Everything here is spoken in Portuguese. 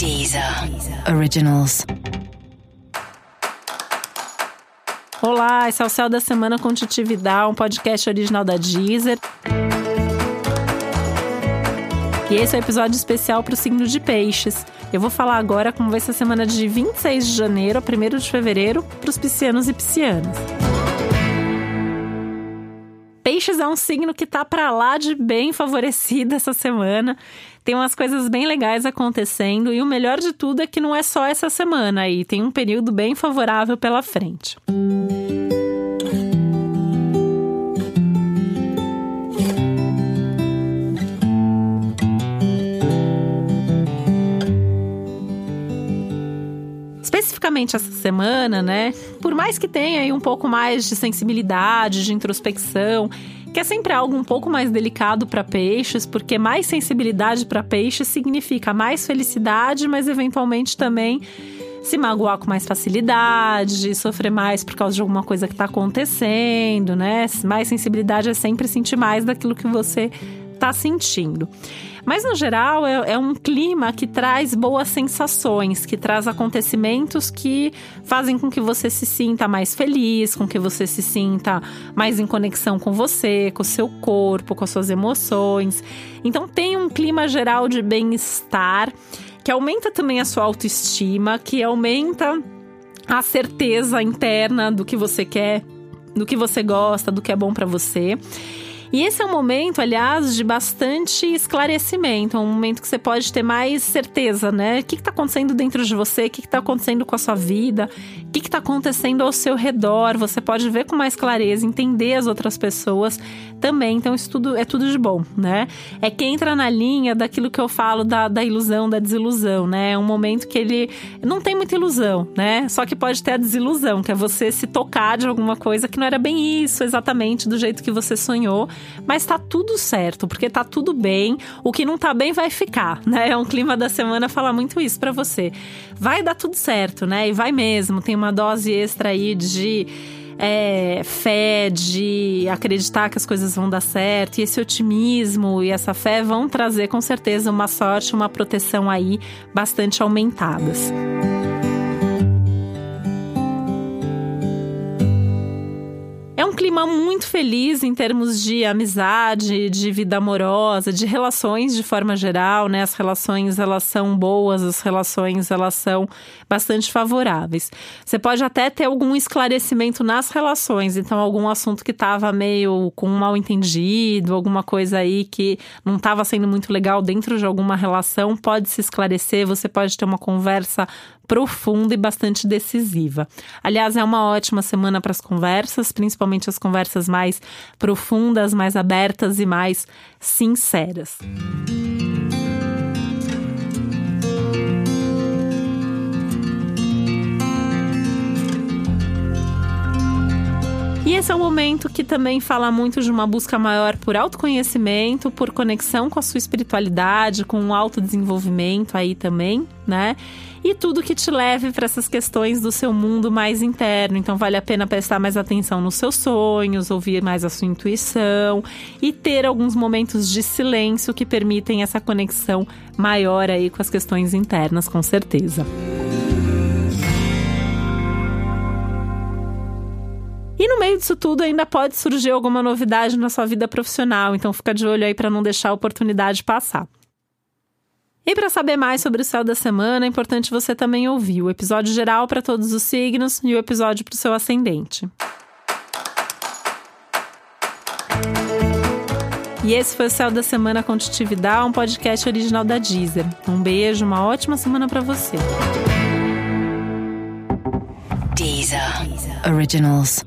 Deezer Originals. Olá, esse é o Céu da Semana com Titi Vidal, um podcast original da Deezer. E esse é o um episódio especial para o signo de Peixes. Eu vou falar agora como vai ser a semana de 26 de janeiro a 1 de fevereiro para os piscianos e piscianas. Peixes é um signo que tá para lá de bem favorecido essa semana. Tem umas coisas bem legais acontecendo e o melhor de tudo é que não é só essa semana aí, tem um período bem favorável pela frente. especificamente essa semana, né? Por mais que tenha aí um pouco mais de sensibilidade, de introspecção, que é sempre algo um pouco mais delicado para peixes, porque mais sensibilidade para peixes significa mais felicidade, mas eventualmente também se magoar com mais facilidade, sofrer mais por causa de alguma coisa que está acontecendo, né? Mais sensibilidade é sempre sentir mais daquilo que você está sentindo. Mas, no geral, é, é, um clima que traz boas sensações, que traz acontecimentos que fazem com que você se sinta mais feliz, com que você se sinta mais em conexão com você, com o seu corpo, com as suas emoções. Então, tem um clima geral de bem-estar que aumenta também a sua autoestima, que aumenta a certeza interna do que você quer, do que você gosta, do que é bom para você. E esse é um momento, aliás, de bastante esclarecimento, é um momento que você pode ter mais certeza, né? O que está acontecendo dentro de você, o que está acontecendo com a sua vida, o que está acontecendo ao seu redor. Você pode ver com mais clareza, entender as outras pessoas também. Então, isso tudo é tudo de bom, né? É que entra na linha daquilo que eu falo da, da ilusão, da desilusão, né? É um momento que ele não tem muita ilusão, né? Só que pode ter a desilusão, que é você se tocar de alguma coisa que não era bem isso exatamente do jeito que você sonhou mas tá tudo certo, porque tá tudo bem. O que não tá bem vai ficar, né? É um clima da semana falar muito isso para você. Vai dar tudo certo, né? E vai mesmo. Tem uma dose extra aí de é, fé, de acreditar que as coisas vão dar certo, e esse otimismo e essa fé vão trazer com certeza uma sorte, uma proteção aí bastante aumentadas. Clima muito feliz em termos de amizade, de vida amorosa, de relações de forma geral, né? As relações elas são boas, as relações elas são bastante favoráveis. Você pode até ter algum esclarecimento nas relações, então algum assunto que estava meio com mal entendido, alguma coisa aí que não estava sendo muito legal dentro de alguma relação, pode se esclarecer, você pode ter uma conversa profunda e bastante decisiva. Aliás, é uma ótima semana para as conversas, principalmente as conversas mais profundas, mais abertas e mais sinceras. Esse é um momento que também fala muito de uma busca maior por autoconhecimento, por conexão com a sua espiritualidade, com o autodesenvolvimento aí também, né? e tudo que te leve para essas questões do seu mundo mais interno. Então vale a pena prestar mais atenção nos seus sonhos, ouvir mais a sua intuição e ter alguns momentos de silêncio que permitem essa conexão maior aí com as questões internas, com certeza. E no meio disso tudo ainda pode surgir alguma novidade na sua vida profissional, então fica de olho aí para não deixar a oportunidade passar. E para saber mais sobre o céu da semana, é importante você também ouvir o episódio geral para todos os signos e o episódio para o seu ascendente. E esse foi o Céu da Semana com Titividade, um podcast original da Deezer. Um beijo, uma ótima semana para você. Deezer. Originals.